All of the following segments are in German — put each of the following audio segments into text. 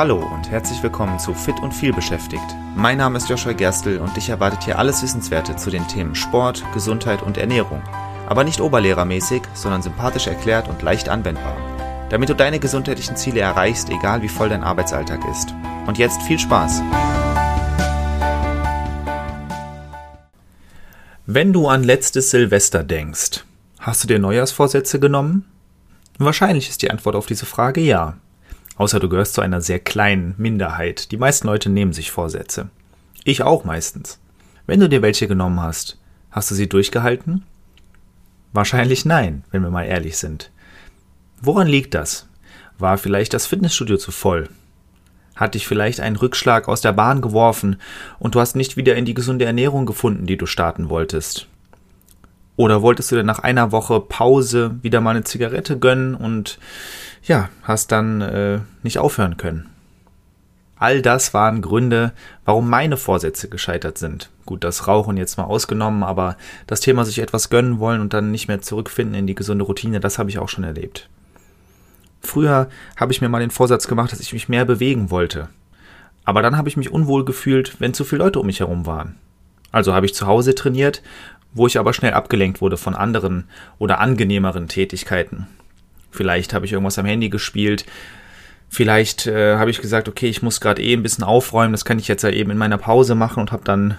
Hallo und herzlich willkommen zu Fit und viel beschäftigt. Mein Name ist Joshua Gerstl und dich erwartet hier alles Wissenswerte zu den Themen Sport, Gesundheit und Ernährung. Aber nicht oberlehrermäßig, sondern sympathisch erklärt und leicht anwendbar. Damit du deine gesundheitlichen Ziele erreichst, egal wie voll dein Arbeitsalltag ist. Und jetzt viel Spaß! Wenn du an letztes Silvester denkst, hast du dir Neujahrsvorsätze genommen? Wahrscheinlich ist die Antwort auf diese Frage ja. Außer du gehörst zu einer sehr kleinen Minderheit. Die meisten Leute nehmen sich Vorsätze. Ich auch meistens. Wenn du dir welche genommen hast, hast du sie durchgehalten? Wahrscheinlich nein, wenn wir mal ehrlich sind. Woran liegt das? War vielleicht das Fitnessstudio zu voll? Hat dich vielleicht ein Rückschlag aus der Bahn geworfen und du hast nicht wieder in die gesunde Ernährung gefunden, die du starten wolltest? Oder wolltest du dir nach einer Woche Pause wieder mal eine Zigarette gönnen und ja, hast dann äh, nicht aufhören können? All das waren Gründe, warum meine Vorsätze gescheitert sind. Gut, das Rauchen jetzt mal ausgenommen, aber das Thema sich etwas gönnen wollen und dann nicht mehr zurückfinden in die gesunde Routine, das habe ich auch schon erlebt. Früher habe ich mir mal den Vorsatz gemacht, dass ich mich mehr bewegen wollte. Aber dann habe ich mich unwohl gefühlt, wenn zu viele Leute um mich herum waren. Also habe ich zu Hause trainiert wo ich aber schnell abgelenkt wurde von anderen oder angenehmeren Tätigkeiten. Vielleicht habe ich irgendwas am Handy gespielt, vielleicht äh, habe ich gesagt, okay, ich muss gerade eh ein bisschen aufräumen, das kann ich jetzt ja eben in meiner Pause machen und habe dann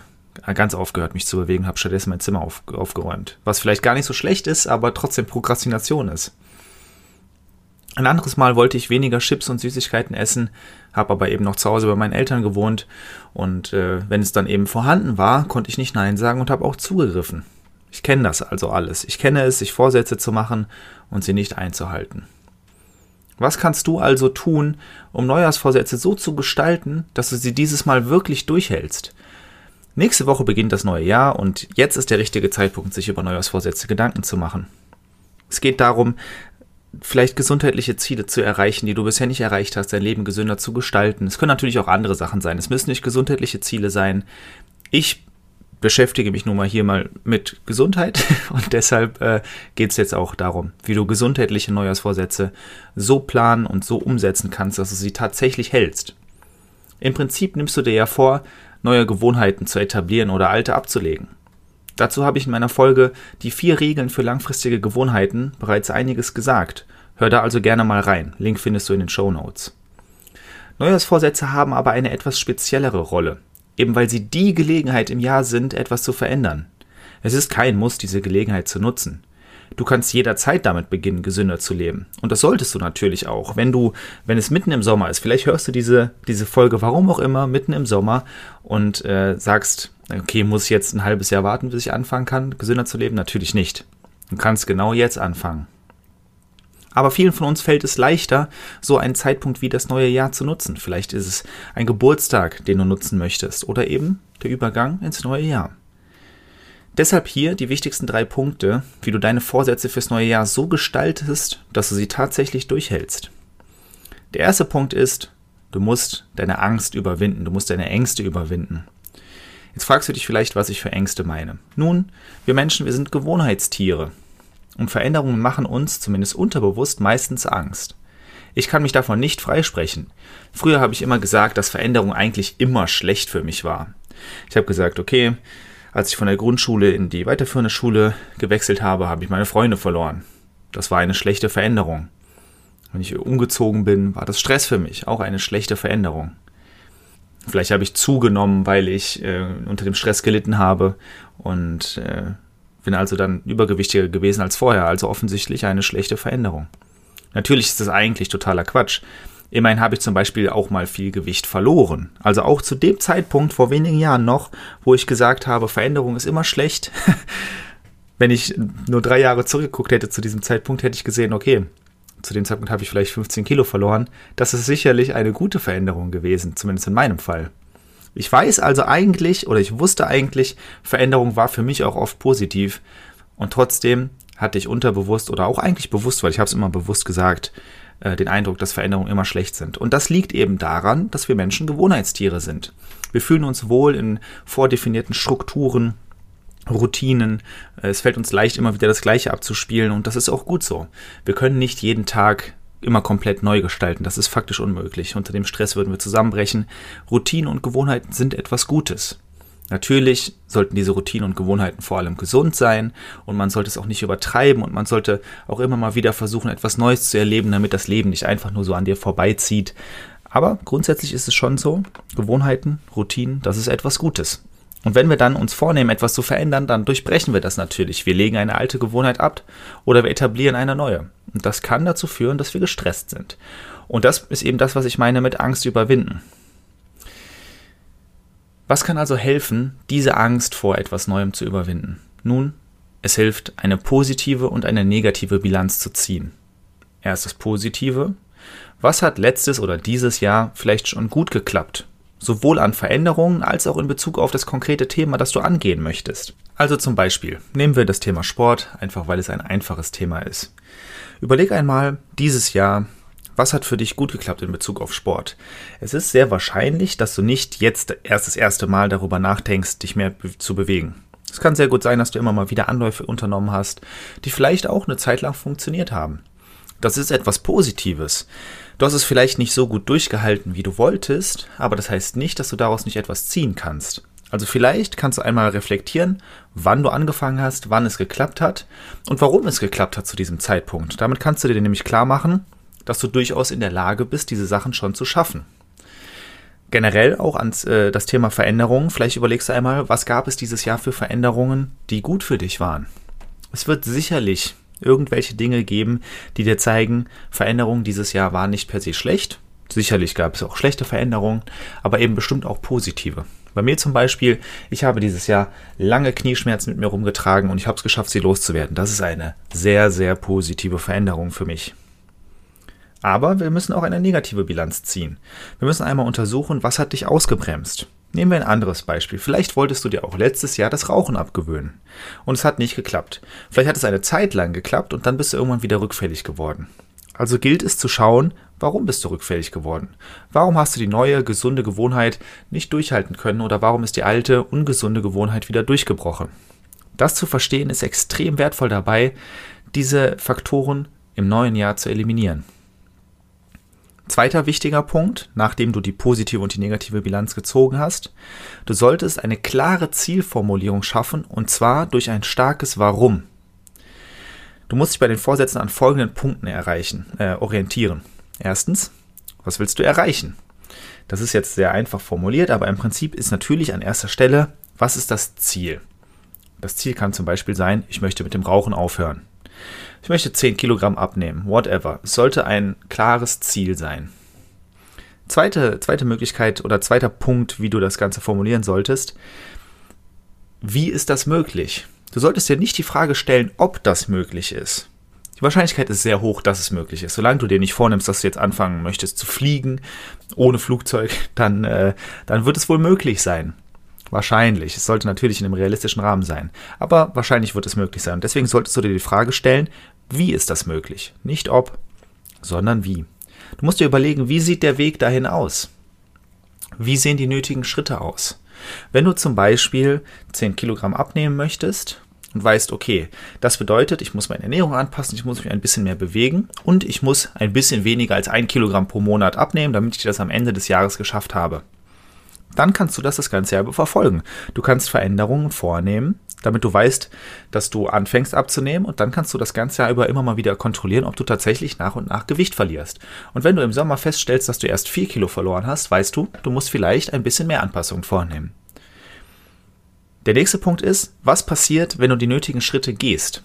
ganz aufgehört, mich zu bewegen, habe stattdessen mein Zimmer auf, aufgeräumt. Was vielleicht gar nicht so schlecht ist, aber trotzdem Prokrastination ist. Ein anderes Mal wollte ich weniger Chips und Süßigkeiten essen, habe aber eben noch zu Hause bei meinen Eltern gewohnt und äh, wenn es dann eben vorhanden war, konnte ich nicht Nein sagen und habe auch zugegriffen. Ich kenne das also alles. Ich kenne es, sich Vorsätze zu machen und sie nicht einzuhalten. Was kannst du also tun, um Neujahrsvorsätze so zu gestalten, dass du sie dieses Mal wirklich durchhältst? Nächste Woche beginnt das neue Jahr und jetzt ist der richtige Zeitpunkt, sich über Neujahrsvorsätze Gedanken zu machen. Es geht darum, vielleicht gesundheitliche Ziele zu erreichen, die du bisher nicht erreicht hast, dein Leben gesünder zu gestalten. Es können natürlich auch andere Sachen sein. Es müssen nicht gesundheitliche Ziele sein. Ich beschäftige mich nun mal hier mal mit Gesundheit und deshalb äh, geht es jetzt auch darum, wie du gesundheitliche Neujahrsvorsätze so planen und so umsetzen kannst, dass du sie tatsächlich hältst. Im Prinzip nimmst du dir ja vor, neue Gewohnheiten zu etablieren oder alte abzulegen. Dazu habe ich in meiner Folge die vier Regeln für langfristige Gewohnheiten bereits einiges gesagt. Hör da also gerne mal rein. Link findest du in den Show Notes. Neujahrsvorsätze haben aber eine etwas speziellere Rolle, eben weil sie die Gelegenheit im Jahr sind, etwas zu verändern. Es ist kein Muss, diese Gelegenheit zu nutzen. Du kannst jederzeit damit beginnen, gesünder zu leben. Und das solltest du natürlich auch. Wenn du, wenn es mitten im Sommer ist, vielleicht hörst du diese, diese Folge, warum auch immer, mitten im Sommer und äh, sagst, okay, muss ich jetzt ein halbes Jahr warten, bis ich anfangen kann, gesünder zu leben? Natürlich nicht. Du kannst genau jetzt anfangen. Aber vielen von uns fällt es leichter, so einen Zeitpunkt wie das neue Jahr zu nutzen. Vielleicht ist es ein Geburtstag, den du nutzen möchtest, oder eben der Übergang ins neue Jahr. Deshalb hier die wichtigsten drei Punkte, wie du deine Vorsätze fürs neue Jahr so gestaltest, dass du sie tatsächlich durchhältst. Der erste Punkt ist, du musst deine Angst überwinden, du musst deine Ängste überwinden. Jetzt fragst du dich vielleicht, was ich für Ängste meine. Nun, wir Menschen, wir sind Gewohnheitstiere. Und Veränderungen machen uns, zumindest unterbewusst, meistens Angst. Ich kann mich davon nicht freisprechen. Früher habe ich immer gesagt, dass Veränderung eigentlich immer schlecht für mich war. Ich habe gesagt, okay, als ich von der Grundschule in die weiterführende Schule gewechselt habe, habe ich meine Freunde verloren. Das war eine schlechte Veränderung. Wenn ich umgezogen bin, war das Stress für mich, auch eine schlechte Veränderung. Vielleicht habe ich zugenommen, weil ich äh, unter dem Stress gelitten habe und äh, bin also dann übergewichtiger gewesen als vorher, also offensichtlich eine schlechte Veränderung. Natürlich ist das eigentlich totaler Quatsch. Immerhin habe ich zum Beispiel auch mal viel Gewicht verloren. Also auch zu dem Zeitpunkt vor wenigen Jahren noch, wo ich gesagt habe, Veränderung ist immer schlecht. Wenn ich nur drei Jahre zurückgeguckt hätte zu diesem Zeitpunkt, hätte ich gesehen, okay, zu dem Zeitpunkt habe ich vielleicht 15 Kilo verloren. Das ist sicherlich eine gute Veränderung gewesen, zumindest in meinem Fall. Ich weiß also eigentlich, oder ich wusste eigentlich, Veränderung war für mich auch oft positiv. Und trotzdem hatte ich unterbewusst oder auch eigentlich bewusst, weil ich habe es immer bewusst gesagt, äh, den Eindruck, dass Veränderungen immer schlecht sind. Und das liegt eben daran, dass wir Menschen Gewohnheitstiere sind. Wir fühlen uns wohl in vordefinierten Strukturen, Routinen. Es fällt uns leicht, immer wieder das Gleiche abzuspielen und das ist auch gut so. Wir können nicht jeden Tag immer komplett neu gestalten. Das ist faktisch unmöglich. Unter dem Stress würden wir zusammenbrechen. Routinen und Gewohnheiten sind etwas Gutes. Natürlich sollten diese Routinen und Gewohnheiten vor allem gesund sein und man sollte es auch nicht übertreiben und man sollte auch immer mal wieder versuchen, etwas Neues zu erleben, damit das Leben nicht einfach nur so an dir vorbeizieht. Aber grundsätzlich ist es schon so, Gewohnheiten, Routinen, das ist etwas Gutes. Und wenn wir dann uns vornehmen, etwas zu verändern, dann durchbrechen wir das natürlich. Wir legen eine alte Gewohnheit ab oder wir etablieren eine neue. Und das kann dazu führen, dass wir gestresst sind. Und das ist eben das, was ich meine mit Angst überwinden. Was kann also helfen, diese Angst vor etwas Neuem zu überwinden? Nun, es hilft, eine positive und eine negative Bilanz zu ziehen. Erst das Positive. Was hat letztes oder dieses Jahr vielleicht schon gut geklappt? Sowohl an Veränderungen als auch in Bezug auf das konkrete Thema, das du angehen möchtest. Also zum Beispiel nehmen wir das Thema Sport, einfach weil es ein einfaches Thema ist. Überleg einmal dieses Jahr, was hat für dich gut geklappt in Bezug auf Sport? Es ist sehr wahrscheinlich, dass du nicht jetzt erst das erste Mal darüber nachdenkst, dich mehr zu bewegen. Es kann sehr gut sein, dass du immer mal wieder Anläufe unternommen hast, die vielleicht auch eine Zeit lang funktioniert haben. Das ist etwas Positives. Du hast es vielleicht nicht so gut durchgehalten, wie du wolltest, aber das heißt nicht, dass du daraus nicht etwas ziehen kannst. Also vielleicht kannst du einmal reflektieren, wann du angefangen hast, wann es geklappt hat und warum es geklappt hat zu diesem Zeitpunkt. Damit kannst du dir nämlich klar machen, dass du durchaus in der Lage bist, diese Sachen schon zu schaffen. Generell auch ans äh, das Thema Veränderungen. Vielleicht überlegst du einmal, was gab es dieses Jahr für Veränderungen, die gut für dich waren. Es wird sicherlich irgendwelche Dinge geben, die dir zeigen, Veränderungen dieses Jahr waren nicht per se schlecht. Sicherlich gab es auch schlechte Veränderungen, aber eben bestimmt auch positive. Bei mir zum Beispiel, ich habe dieses Jahr lange Knieschmerzen mit mir rumgetragen und ich habe es geschafft, sie loszuwerden. Das ist eine sehr, sehr positive Veränderung für mich. Aber wir müssen auch eine negative Bilanz ziehen. Wir müssen einmal untersuchen, was hat dich ausgebremst. Nehmen wir ein anderes Beispiel. Vielleicht wolltest du dir auch letztes Jahr das Rauchen abgewöhnen. Und es hat nicht geklappt. Vielleicht hat es eine Zeit lang geklappt und dann bist du irgendwann wieder rückfällig geworden. Also gilt es zu schauen, warum bist du rückfällig geworden? Warum hast du die neue, gesunde Gewohnheit nicht durchhalten können oder warum ist die alte, ungesunde Gewohnheit wieder durchgebrochen? Das zu verstehen ist extrem wertvoll dabei, diese Faktoren im neuen Jahr zu eliminieren. Zweiter wichtiger Punkt, nachdem du die positive und die negative Bilanz gezogen hast, du solltest eine klare Zielformulierung schaffen und zwar durch ein starkes Warum. Du musst dich bei den Vorsätzen an folgenden Punkten erreichen, äh, orientieren. Erstens, was willst du erreichen? Das ist jetzt sehr einfach formuliert, aber im Prinzip ist natürlich an erster Stelle, was ist das Ziel? Das Ziel kann zum Beispiel sein, ich möchte mit dem Rauchen aufhören. Ich möchte 10 Kilogramm abnehmen, whatever. Es sollte ein klares Ziel sein. Zweite, zweite Möglichkeit oder zweiter Punkt, wie du das Ganze formulieren solltest. Wie ist das möglich? Du solltest dir nicht die Frage stellen, ob das möglich ist. Die Wahrscheinlichkeit ist sehr hoch, dass es möglich ist. Solange du dir nicht vornimmst, dass du jetzt anfangen möchtest zu fliegen ohne Flugzeug, dann, äh, dann wird es wohl möglich sein. Wahrscheinlich. Es sollte natürlich in einem realistischen Rahmen sein. Aber wahrscheinlich wird es möglich sein. Und deswegen solltest du dir die Frage stellen, wie ist das möglich? Nicht ob, sondern wie. Du musst dir überlegen, wie sieht der Weg dahin aus? Wie sehen die nötigen Schritte aus? Wenn du zum Beispiel 10 Kilogramm abnehmen möchtest und weißt, okay, das bedeutet, ich muss meine Ernährung anpassen, ich muss mich ein bisschen mehr bewegen und ich muss ein bisschen weniger als ein Kilogramm pro Monat abnehmen, damit ich das am Ende des Jahres geschafft habe dann kannst du das das ganze Jahr verfolgen. Du kannst Veränderungen vornehmen, damit du weißt, dass du anfängst abzunehmen und dann kannst du das ganze Jahr über immer mal wieder kontrollieren, ob du tatsächlich nach und nach Gewicht verlierst. Und wenn du im Sommer feststellst, dass du erst 4 Kilo verloren hast, weißt du, du musst vielleicht ein bisschen mehr Anpassungen vornehmen. Der nächste Punkt ist, was passiert, wenn du die nötigen Schritte gehst?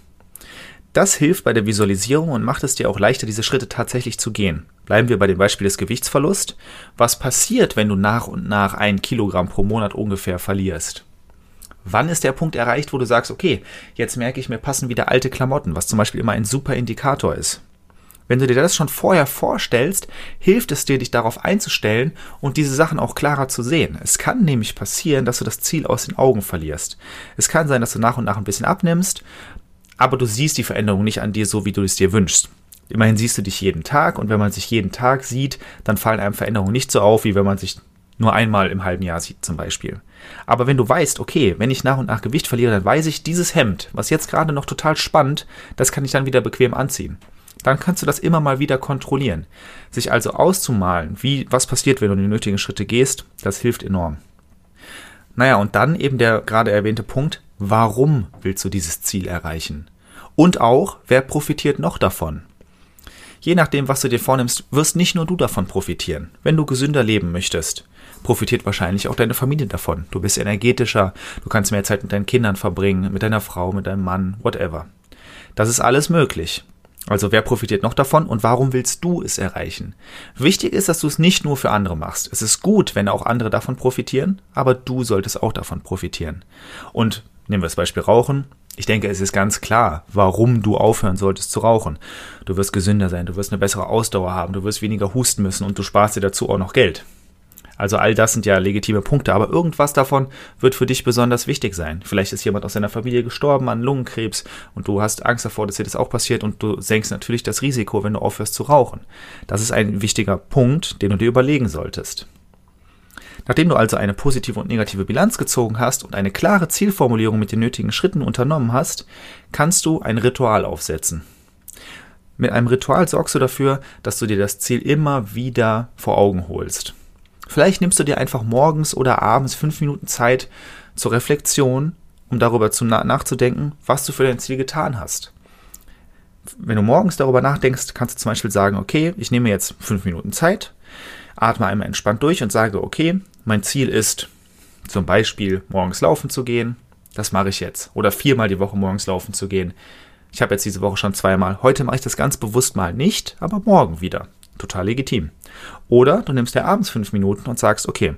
Das hilft bei der Visualisierung und macht es dir auch leichter, diese Schritte tatsächlich zu gehen. Bleiben wir bei dem Beispiel des Gewichtsverlusts. Was passiert, wenn du nach und nach ein Kilogramm pro Monat ungefähr verlierst? Wann ist der Punkt erreicht, wo du sagst, okay, jetzt merke ich, mir passen wieder alte Klamotten, was zum Beispiel immer ein super Indikator ist. Wenn du dir das schon vorher vorstellst, hilft es dir, dich darauf einzustellen und diese Sachen auch klarer zu sehen. Es kann nämlich passieren, dass du das Ziel aus den Augen verlierst. Es kann sein, dass du nach und nach ein bisschen abnimmst, aber du siehst die Veränderung nicht an dir so, wie du es dir wünschst. Immerhin siehst du dich jeden Tag und wenn man sich jeden Tag sieht, dann fallen einem Veränderungen nicht so auf, wie wenn man sich nur einmal im halben Jahr sieht zum Beispiel. Aber wenn du weißt, okay, wenn ich nach und nach Gewicht verliere, dann weiß ich, dieses Hemd, was jetzt gerade noch total spannend, das kann ich dann wieder bequem anziehen. dann kannst du das immer mal wieder kontrollieren. Sich also auszumalen, wie, was passiert, wenn du die nötigen Schritte gehst, das hilft enorm. Naja, und dann eben der gerade erwähnte Punkt, warum willst du dieses Ziel erreichen? Und auch, wer profitiert noch davon? Je nachdem, was du dir vornimmst, wirst nicht nur du davon profitieren. Wenn du gesünder leben möchtest, profitiert wahrscheinlich auch deine Familie davon. Du bist energetischer, du kannst mehr Zeit mit deinen Kindern verbringen, mit deiner Frau, mit deinem Mann, whatever. Das ist alles möglich. Also wer profitiert noch davon und warum willst du es erreichen? Wichtig ist, dass du es nicht nur für andere machst. Es ist gut, wenn auch andere davon profitieren, aber du solltest auch davon profitieren. Und nehmen wir das Beispiel Rauchen. Ich denke, es ist ganz klar, warum du aufhören solltest zu rauchen. Du wirst gesünder sein, du wirst eine bessere Ausdauer haben, du wirst weniger husten müssen und du sparst dir dazu auch noch Geld. Also all das sind ja legitime Punkte, aber irgendwas davon wird für dich besonders wichtig sein. Vielleicht ist jemand aus deiner Familie gestorben an Lungenkrebs und du hast Angst davor, dass dir das auch passiert und du senkst natürlich das Risiko, wenn du aufhörst zu rauchen. Das ist ein wichtiger Punkt, den du dir überlegen solltest. Nachdem du also eine positive und negative Bilanz gezogen hast und eine klare Zielformulierung mit den nötigen Schritten unternommen hast, kannst du ein Ritual aufsetzen. Mit einem Ritual sorgst du dafür, dass du dir das Ziel immer wieder vor Augen holst. Vielleicht nimmst du dir einfach morgens oder abends fünf Minuten Zeit zur Reflexion, um darüber zu na nachzudenken, was du für dein Ziel getan hast. Wenn du morgens darüber nachdenkst, kannst du zum Beispiel sagen, okay, ich nehme jetzt fünf Minuten Zeit, atme einmal entspannt durch und sage, okay, mein Ziel ist zum Beispiel morgens laufen zu gehen. Das mache ich jetzt. Oder viermal die Woche morgens laufen zu gehen. Ich habe jetzt diese Woche schon zweimal. Heute mache ich das ganz bewusst mal nicht, aber morgen wieder. Total legitim. Oder du nimmst dir abends fünf Minuten und sagst, okay,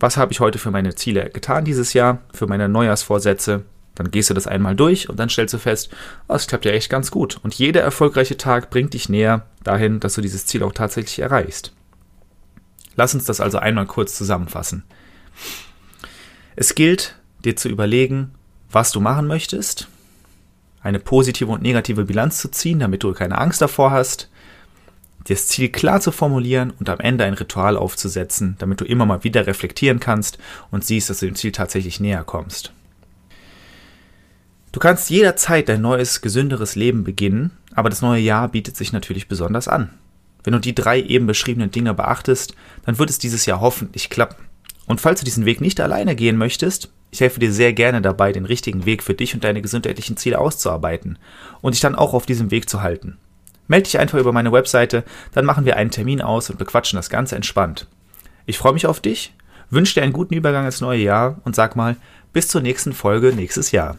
was habe ich heute für meine Ziele getan dieses Jahr, für meine Neujahrsvorsätze? Dann gehst du das einmal durch und dann stellst du fest, oh, es klappt ja echt ganz gut. Und jeder erfolgreiche Tag bringt dich näher dahin, dass du dieses Ziel auch tatsächlich erreichst. Lass uns das also einmal kurz zusammenfassen. Es gilt, dir zu überlegen, was du machen möchtest, eine positive und negative Bilanz zu ziehen, damit du keine Angst davor hast, das Ziel klar zu formulieren und am Ende ein Ritual aufzusetzen, damit du immer mal wieder reflektieren kannst und siehst, dass du dem Ziel tatsächlich näher kommst. Du kannst jederzeit dein neues, gesünderes Leben beginnen, aber das neue Jahr bietet sich natürlich besonders an. Wenn du die drei eben beschriebenen Dinge beachtest, dann wird es dieses Jahr hoffentlich klappen. Und falls du diesen Weg nicht alleine gehen möchtest, ich helfe dir sehr gerne dabei, den richtigen Weg für dich und deine gesundheitlichen Ziele auszuarbeiten und dich dann auch auf diesem Weg zu halten. Melde dich einfach über meine Webseite, dann machen wir einen Termin aus und bequatschen das Ganze entspannt. Ich freue mich auf dich, wünsche dir einen guten Übergang ins neue Jahr und sag mal, bis zur nächsten Folge nächstes Jahr.